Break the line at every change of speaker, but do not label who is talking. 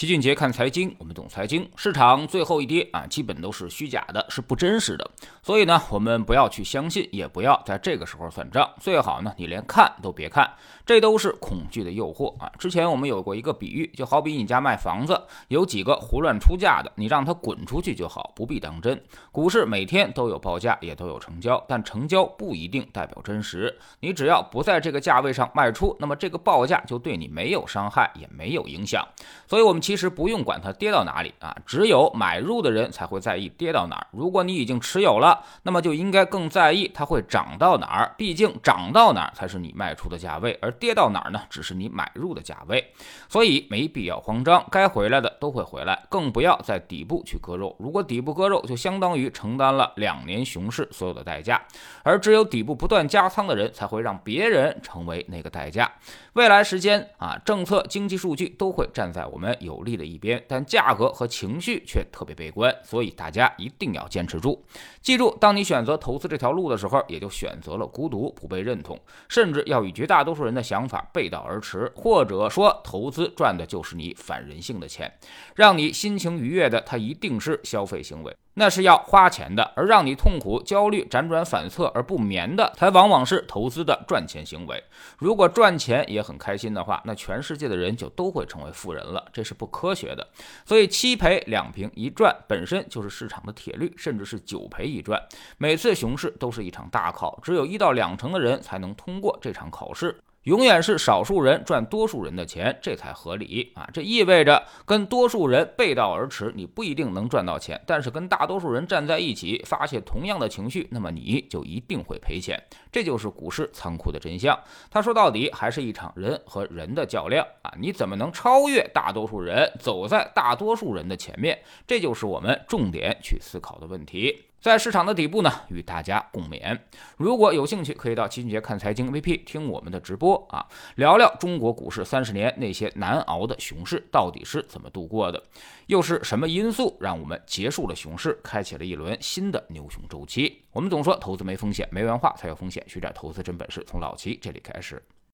齐俊杰看财经，我们懂财经。市场最后一跌啊，基本都是虚假的，是不真实的。所以呢，我们不要去相信，也不要在这个时候算账。最好呢，你连看都别看，这都是恐惧的诱惑啊。之前我们有过一个比喻，就好比你家卖房子，有几个胡乱出价的，你让他滚出去就好，不必当真。股市每天都有报价，也都有成交，但成交不一定代表真实。你只要不在这个价位上卖出，那么这个报价就对你没有伤害，也没有影响。所以，我们。其实不用管它跌到哪里啊，只有买入的人才会在意跌到哪儿。如果你已经持有了，那么就应该更在意它会涨到哪儿。毕竟涨到哪儿才是你卖出的价位，而跌到哪儿呢，只是你买入的价位。所以没必要慌张，该回来的都会回来，更不要在底部去割肉。如果底部割肉，就相当于承担了两年熊市所有的代价。而只有底部不断加仓的人，才会让别人成为那个代价。未来时间啊，政策、经济数据都会站在我们有。努力的一边，但价格和情绪却特别悲观，所以大家一定要坚持住。记住，当你选择投资这条路的时候，也就选择了孤独、不被认同，甚至要与绝大多数人的想法背道而驰，或者说，投资赚的就是你反人性的钱，让你心情愉悦的，它一定是消费行为。那是要花钱的，而让你痛苦、焦虑、辗转反侧而不眠的，才往往是投资的赚钱行为。如果赚钱也很开心的话，那全世界的人就都会成为富人了，这是不科学的。所以七赔两平一赚本身就是市场的铁律，甚至是九赔一赚。每次熊市都是一场大考，只有一到两成的人才能通过这场考试。永远是少数人赚多数人的钱，这才合理啊！这意味着跟多数人背道而驰，你不一定能赚到钱；但是跟大多数人站在一起，发泄同样的情绪，那么你就一定会赔钱。这就是股市残酷的真相。他说到底还是一场人和人的较量啊！你怎么能超越大多数人，走在大多数人的前面？这就是我们重点去思考的问题。在市场的底部呢，与大家共勉。如果有兴趣，可以到齐俊杰看财经 VP 听我们的直播啊，聊聊中国股市三十年那些难熬的熊市到底是怎么度过的，又是什么因素让我们结束了熊市，开启了一轮新的牛熊周期？我们总说投资没风险，没文化才有风险。学点投资真本事，从老齐这里开始。